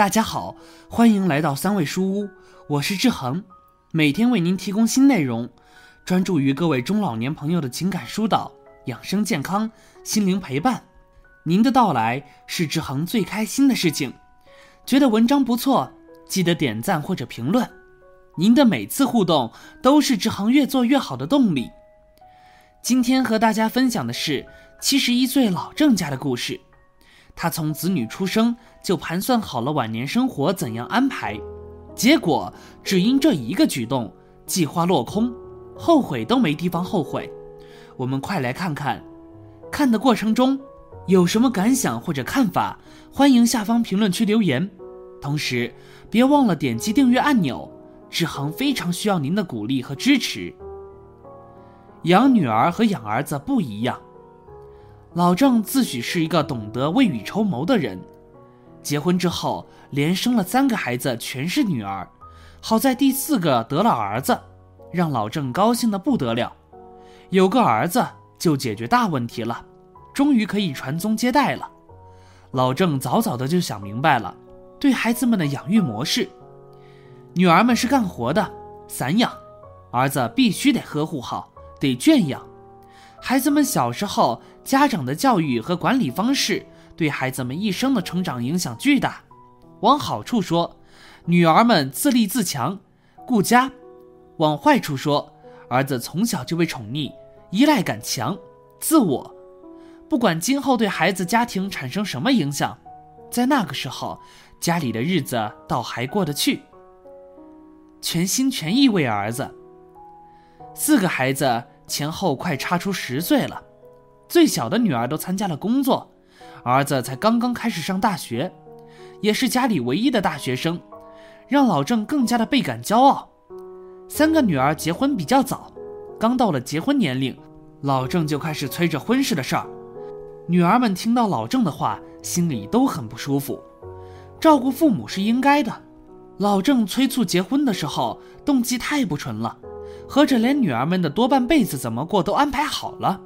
大家好，欢迎来到三味书屋，我是志恒，每天为您提供新内容，专注于各位中老年朋友的情感疏导、养生健康、心灵陪伴。您的到来是志恒最开心的事情。觉得文章不错，记得点赞或者评论。您的每次互动都是志恒越做越好的动力。今天和大家分享的是七十一岁老郑家的故事。他从子女出生就盘算好了晚年生活怎样安排，结果只因这一个举动，计划落空，后悔都没地方后悔。我们快来看看，看的过程中有什么感想或者看法，欢迎下方评论区留言。同时，别忘了点击订阅按钮，志恒非常需要您的鼓励和支持。养女儿和养儿子不一样。老郑自诩是一个懂得未雨绸缪的人，结婚之后连生了三个孩子，全是女儿，好在第四个得了儿子，让老郑高兴的不得了。有个儿子就解决大问题了，终于可以传宗接代了。老郑早早的就想明白了，对孩子们的养育模式：女儿们是干活的，散养；儿子必须得呵护好，得圈养。孩子们小时候，家长的教育和管理方式对孩子们一生的成长影响巨大。往好处说，女儿们自立自强、顾家；往坏处说，儿子从小就被宠溺、依赖感强、自我。不管今后对孩子家庭产生什么影响，在那个时候，家里的日子倒还过得去。全心全意为儿子，四个孩子。前后快差出十岁了，最小的女儿都参加了工作，儿子才刚刚开始上大学，也是家里唯一的大学生，让老郑更加的倍感骄傲。三个女儿结婚比较早，刚到了结婚年龄，老郑就开始催着婚事的事儿。女儿们听到老郑的话，心里都很不舒服。照顾父母是应该的，老郑催促结婚的时候，动机太不纯了。合着连女儿们的多半辈子怎么过都安排好了，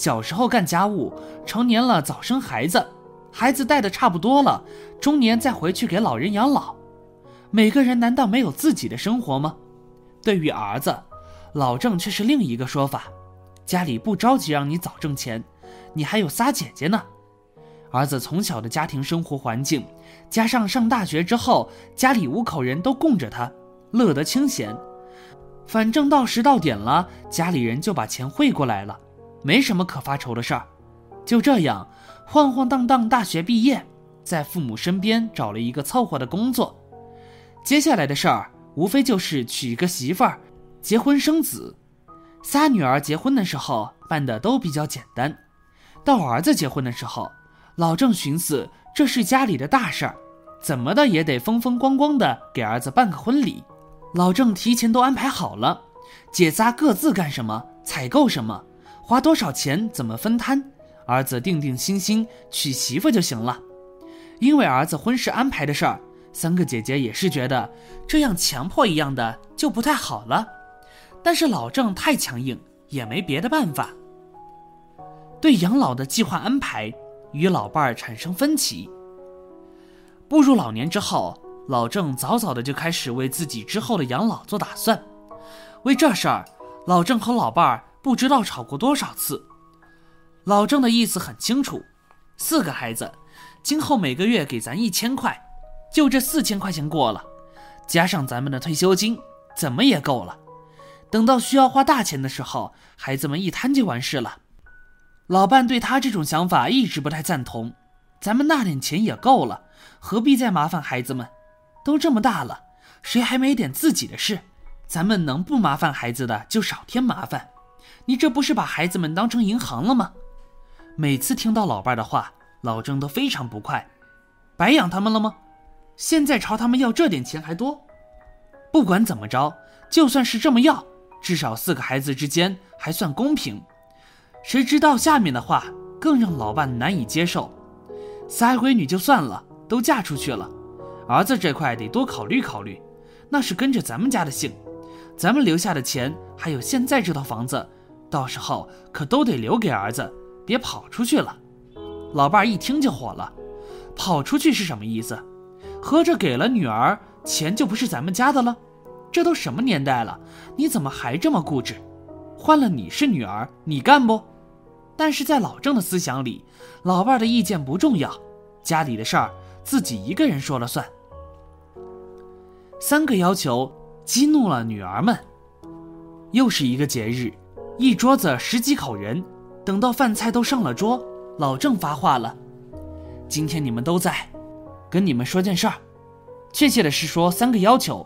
小时候干家务，成年了早生孩子，孩子带的差不多了，中年再回去给老人养老。每个人难道没有自己的生活吗？对于儿子，老郑却是另一个说法，家里不着急让你早挣钱，你还有仨姐姐呢。儿子从小的家庭生活环境，加上上大学之后，家里五口人都供着他，乐得清闲。反正到时到点了，家里人就把钱汇过来了，没什么可发愁的事儿。就这样，晃晃荡荡大学毕业，在父母身边找了一个凑合的工作。接下来的事儿，无非就是娶一个媳妇儿，结婚生子。仨女儿结婚的时候办的都比较简单，到儿子结婚的时候，老郑寻思这是家里的大事儿，怎么的也得风风光光的给儿子办个婚礼。老郑提前都安排好了，姐仨各自干什么，采购什么，花多少钱，怎么分摊，儿子定定心心娶媳妇就行了。因为儿子婚事安排的事儿，三个姐姐也是觉得这样强迫一样的就不太好了。但是老郑太强硬，也没别的办法。对养老的计划安排与老伴儿产生分歧。步入老年之后。老郑早早的就开始为自己之后的养老做打算，为这事儿，老郑和老伴儿不知道吵过多少次。老郑的意思很清楚，四个孩子，今后每个月给咱一千块，就这四千块钱过了，加上咱们的退休金，怎么也够了。等到需要花大钱的时候，孩子们一摊就完事了。老伴对他这种想法一直不太赞同，咱们那点钱也够了，何必再麻烦孩子们？都这么大了，谁还没点自己的事？咱们能不麻烦孩子的就少添麻烦。你这不是把孩子们当成银行了吗？每次听到老伴的话，老郑都非常不快。白养他们了吗？现在朝他们要这点钱还多？不管怎么着，就算是这么要，至少四个孩子之间还算公平。谁知道下面的话更让老伴难以接受。仨闺女就算了，都嫁出去了。儿子这块得多考虑考虑，那是跟着咱们家的姓，咱们留下的钱还有现在这套房子，到时候可都得留给儿子，别跑出去了。老伴儿一听就火了，跑出去是什么意思？合着给了女儿钱就不是咱们家的了？这都什么年代了，你怎么还这么固执？换了你是女儿，你干不？但是在老郑的思想里，老伴的意见不重要，家里的事儿自己一个人说了算。三个要求激怒了女儿们。又是一个节日，一桌子十几口人，等到饭菜都上了桌，老郑发话了：“今天你们都在，跟你们说件事儿，确切的是说三个要求。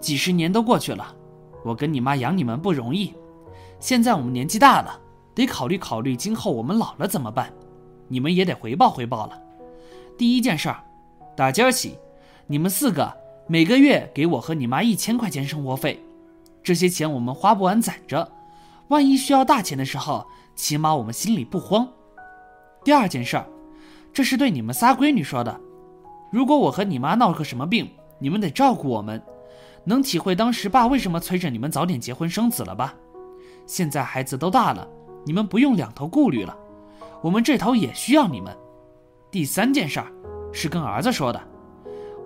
几十年都过去了，我跟你妈养你们不容易，现在我们年纪大了，得考虑考虑今后我们老了怎么办，你们也得回报回报了。第一件事儿，打今儿起，你们四个每个月给我和你妈一千块钱生活费。”这些钱我们花不完，攒着，万一需要大钱的时候，起码我们心里不慌。第二件事儿，这是对你们仨闺女说的。如果我和你妈闹个什么病，你们得照顾我们，能体会当时爸为什么催着你们早点结婚生子了吧？现在孩子都大了，你们不用两头顾虑了，我们这头也需要你们。第三件事儿，是跟儿子说的。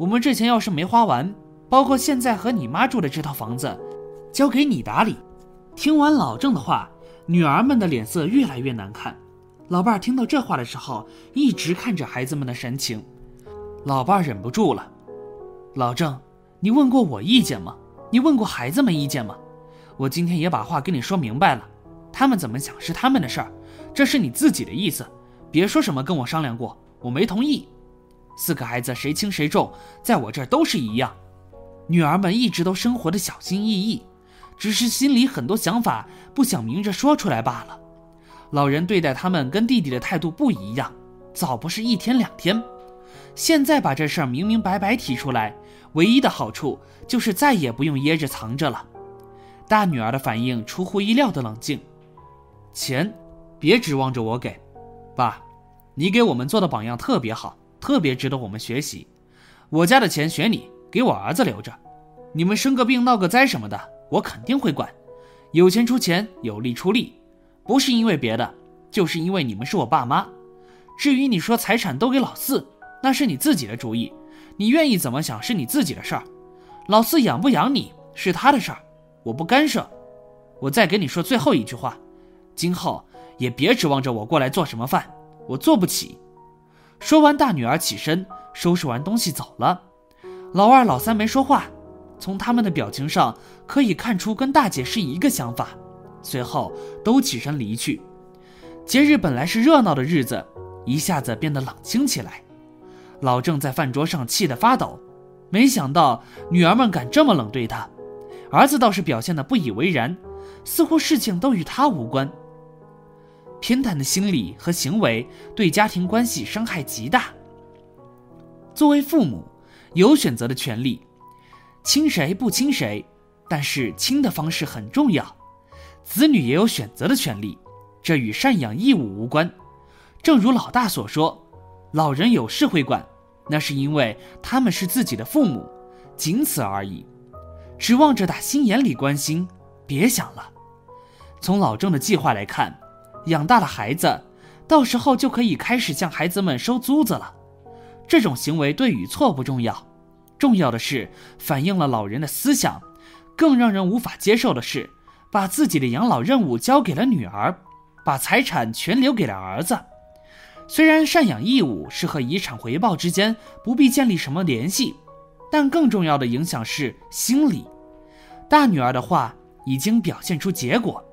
我们这钱要是没花完，包括现在和你妈住的这套房子。交给你打理。听完老郑的话，女儿们的脸色越来越难看。老伴儿听到这话的时候，一直看着孩子们的神情。老伴儿忍不住了：“老郑，你问过我意见吗？你问过孩子们意见吗？我今天也把话跟你说明白了，他们怎么想是他们的事儿，这是你自己的意思，别说什么跟我商量过，我没同意。四个孩子谁轻谁重，在我这儿都是一样。女儿们一直都生活的小心翼翼。”只是心里很多想法不想明着说出来罢了。老人对待他们跟弟弟的态度不一样，早不是一天两天。现在把这事儿明明白白提出来，唯一的好处就是再也不用掖着藏着了。大女儿的反应出乎意料的冷静。钱，别指望着我给，爸，你给我们做的榜样特别好，特别值得我们学习。我家的钱选你，给我儿子留着。你们生个病闹个灾什么的。我肯定会管，有钱出钱，有力出力，不是因为别的，就是因为你们是我爸妈。至于你说财产都给老四，那是你自己的主意，你愿意怎么想是你自己的事儿。老四养不养你是他的事儿，我不干涉。我再给你说最后一句话，今后也别指望着我过来做什么饭，我做不起。说完，大女儿起身收拾完东西走了，老二、老三没说话。从他们的表情上可以看出，跟大姐是一个想法。随后都起身离去。节日本来是热闹的日子，一下子变得冷清起来。老郑在饭桌上气得发抖，没想到女儿们敢这么冷对他。儿子倒是表现得不以为然，似乎事情都与他无关。偏袒的心理和行为对家庭关系伤害极大。作为父母，有选择的权利。亲谁不亲谁，但是亲的方式很重要。子女也有选择的权利，这与赡养义务无关。正如老大所说，老人有事会管，那是因为他们是自己的父母，仅此而已。指望着打心眼里关心，别想了。从老郑的计划来看，养大了孩子，到时候就可以开始向孩子们收租子了。这种行为对与错不重要。重要的是反映了老人的思想，更让人无法接受的是，把自己的养老任务交给了女儿，把财产全留给了儿子。虽然赡养义务是和遗产回报之间不必建立什么联系，但更重要的影响是心理。大女儿的话已经表现出结果，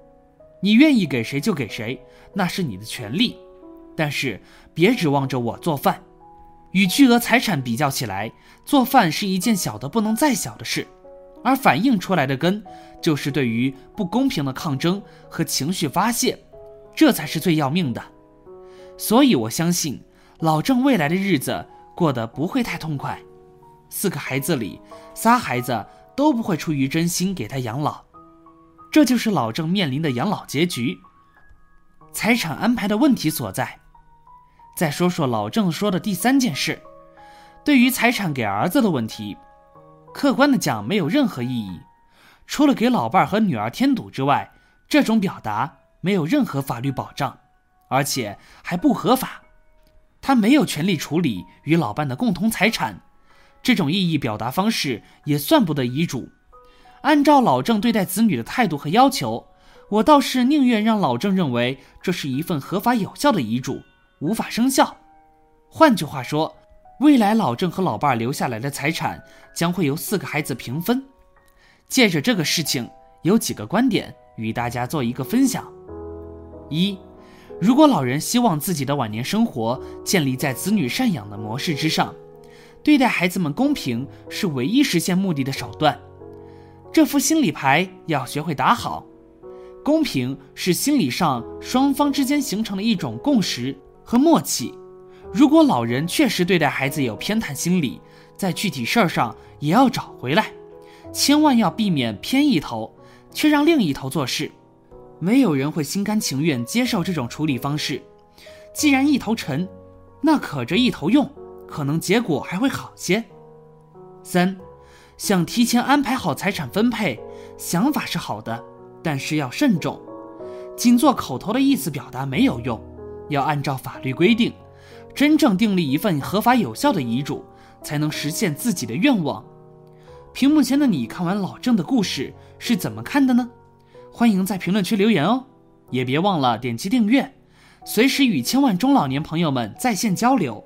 你愿意给谁就给谁，那是你的权利，但是别指望着我做饭。与巨额财产比较起来，做饭是一件小的不能再小的事，而反映出来的根就是对于不公平的抗争和情绪发泄，这才是最要命的。所以我相信老郑未来的日子过得不会太痛快。四个孩子里，仨孩子都不会出于真心给他养老，这就是老郑面临的养老结局。财产安排的问题所在。再说说老郑说的第三件事，对于财产给儿子的问题，客观的讲没有任何意义，除了给老伴儿和女儿添堵之外，这种表达没有任何法律保障，而且还不合法。他没有权利处理与老伴的共同财产，这种意义表达方式也算不得遗嘱。按照老郑对待子女的态度和要求，我倒是宁愿让老郑认为这是一份合法有效的遗嘱，无法生效。换句话说，未来老郑和老伴儿留下来的财产将会由四个孩子平分。借着这个事情，有几个观点与大家做一个分享：一，如果老人希望自己的晚年生活建立在子女赡养的模式之上，对待孩子们公平是唯一实现目的的手段。这副心理牌要学会打好。公平是心理上双方之间形成的一种共识和默契。如果老人确实对待孩子有偏袒心理，在具体事儿上也要找回来，千万要避免偏一头，却让另一头做事。没有人会心甘情愿接受这种处理方式。既然一头沉，那可着一头用，可能结果还会好些。三，想提前安排好财产分配，想法是好的，但是要慎重。仅做口头的意思表达没有用，要按照法律规定。真正订立一份合法有效的遗嘱，才能实现自己的愿望。屏幕前的你看完老郑的故事是怎么看的呢？欢迎在评论区留言哦，也别忘了点击订阅，随时与千万中老年朋友们在线交流。